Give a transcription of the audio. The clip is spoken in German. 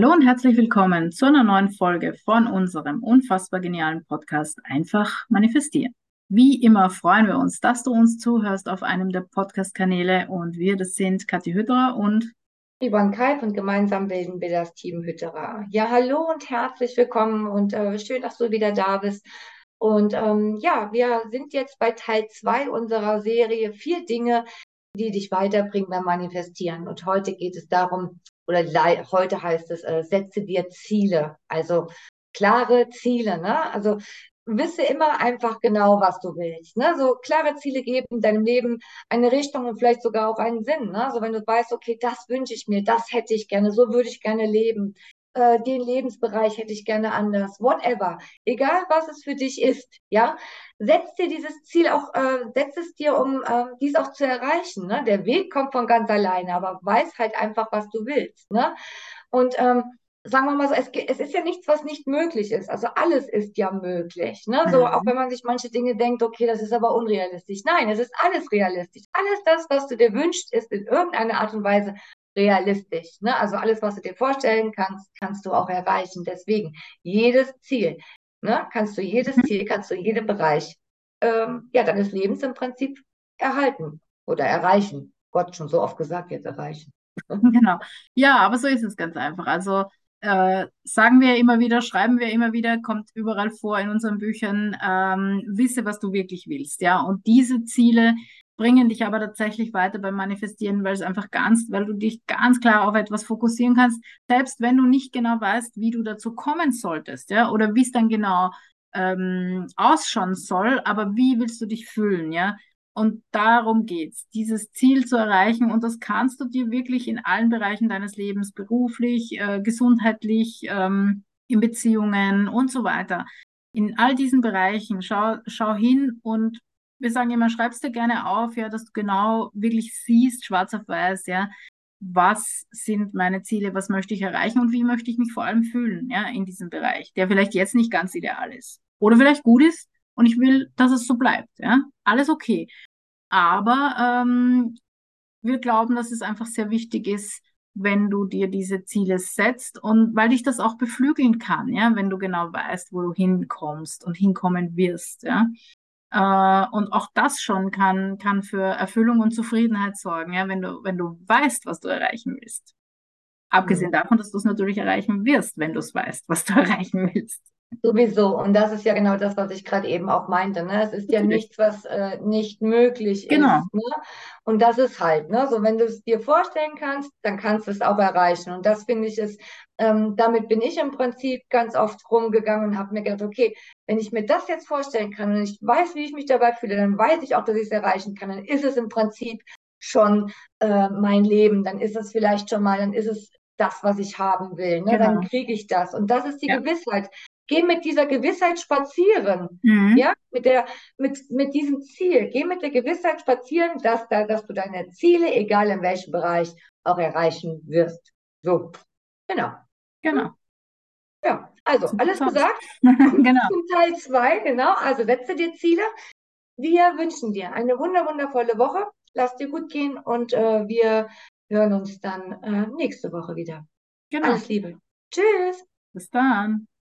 Hallo und herzlich willkommen zu einer neuen Folge von unserem unfassbar genialen Podcast Einfach manifestieren. Wie immer freuen wir uns, dass du uns zuhörst auf einem der Podcast-Kanäle und wir, das sind Kathi Hütterer und Yvonne Kalb und gemeinsam bilden wir das Team Hütterer. Ja, hallo und herzlich willkommen und äh, schön, dass du wieder da bist. Und ähm, ja, wir sind jetzt bei Teil zwei unserer Serie Vier Dinge, die dich weiterbringen beim Manifestieren. Und heute geht es darum, oder heute heißt es, äh, setze dir Ziele, also klare Ziele, ne? Also wisse immer einfach genau, was du willst. Ne? So klare Ziele geben deinem Leben eine Richtung und vielleicht sogar auch einen Sinn. Ne? So wenn du weißt, okay, das wünsche ich mir, das hätte ich gerne, so würde ich gerne leben, äh, den Lebensbereich hätte ich gerne anders, whatever. Egal, was es für dich ist, ja, setz dir dieses Ziel auch, äh, setz es dir, um äh, dies auch zu erreichen. Ne? Der Weg kommt von ganz alleine, aber weiß halt einfach, was du willst. Ne? Und ähm, sagen wir mal so, es, es, ist ja nichts, was nicht möglich ist. Also alles ist ja möglich. Ne? So, mhm. auch wenn man sich manche Dinge denkt, okay, das ist aber unrealistisch. Nein, es ist alles realistisch. Alles das, was du dir wünschst, ist in irgendeiner Art und Weise realistisch. Ne? Also alles, was du dir vorstellen kannst, kannst du auch erreichen. Deswegen, jedes Ziel, ne? kannst du jedes mhm. Ziel, kannst du jeden Bereich ähm, ja, deines Lebens im Prinzip erhalten oder erreichen. Gott, schon so oft gesagt, jetzt erreichen. Genau. Ja, aber so ist es ganz einfach. Also äh, sagen wir immer wieder, schreiben wir immer wieder, kommt überall vor in unseren Büchern, ähm, wisse, was du wirklich willst, ja. Und diese Ziele bringen dich aber tatsächlich weiter beim Manifestieren, weil es einfach ganz, weil du dich ganz klar auf etwas fokussieren kannst, selbst wenn du nicht genau weißt, wie du dazu kommen solltest, ja, oder wie es dann genau ähm, ausschauen soll, aber wie willst du dich fühlen, ja? Und darum geht's, dieses Ziel zu erreichen. Und das kannst du dir wirklich in allen Bereichen deines Lebens, beruflich, äh, gesundheitlich, ähm, in Beziehungen und so weiter. In all diesen Bereichen schau, schau hin und wir sagen immer, schreibst dir gerne auf, ja, dass du genau wirklich siehst, schwarz auf weiß, ja, was sind meine Ziele, was möchte ich erreichen und wie möchte ich mich vor allem fühlen, ja, in diesem Bereich, der vielleicht jetzt nicht ganz ideal ist oder vielleicht gut ist und ich will, dass es so bleibt, ja, alles okay. Aber ähm, wir glauben, dass es einfach sehr wichtig ist, wenn du dir diese Ziele setzt und weil dich das auch beflügeln kann, ja, wenn du genau weißt, wo du hinkommst und hinkommen wirst, ja. Äh, und auch das schon kann, kann für Erfüllung und Zufriedenheit sorgen, ja, wenn du, wenn du weißt, was du erreichen willst. Abgesehen mhm. davon, dass du es natürlich erreichen wirst, wenn du es weißt, was du erreichen willst. Sowieso. Und das ist ja genau das, was ich gerade eben auch meinte. Ne? Es ist ja nichts, was äh, nicht möglich genau. ist. Ne? Und das ist halt, ne? so wenn du es dir vorstellen kannst, dann kannst du es auch erreichen. Und das finde ich ist, ähm, damit bin ich im Prinzip ganz oft rumgegangen und habe mir gedacht, okay, wenn ich mir das jetzt vorstellen kann und ich weiß, wie ich mich dabei fühle, dann weiß ich auch, dass ich es erreichen kann. Dann ist es im Prinzip schon äh, mein Leben. Dann ist es vielleicht schon mal, dann ist es das, was ich haben will. Ne? Genau. Dann kriege ich das. Und das ist die ja. Gewissheit. Geh mit dieser Gewissheit spazieren. Mhm. Ja, mit der, mit, mit diesem Ziel. Geh mit der Gewissheit spazieren, dass da, dass du deine Ziele, egal in welchem Bereich, auch erreichen wirst. So. Genau. Genau. Ja, also alles gesagt. genau. Zum Teil zwei, genau. Also setze dir Ziele. Wir wünschen dir eine wunder, wundervolle Woche. Lass dir gut gehen und äh, wir hören uns dann äh, nächste Woche wieder. Genau. Alles Liebe. Tschüss. Bis dann.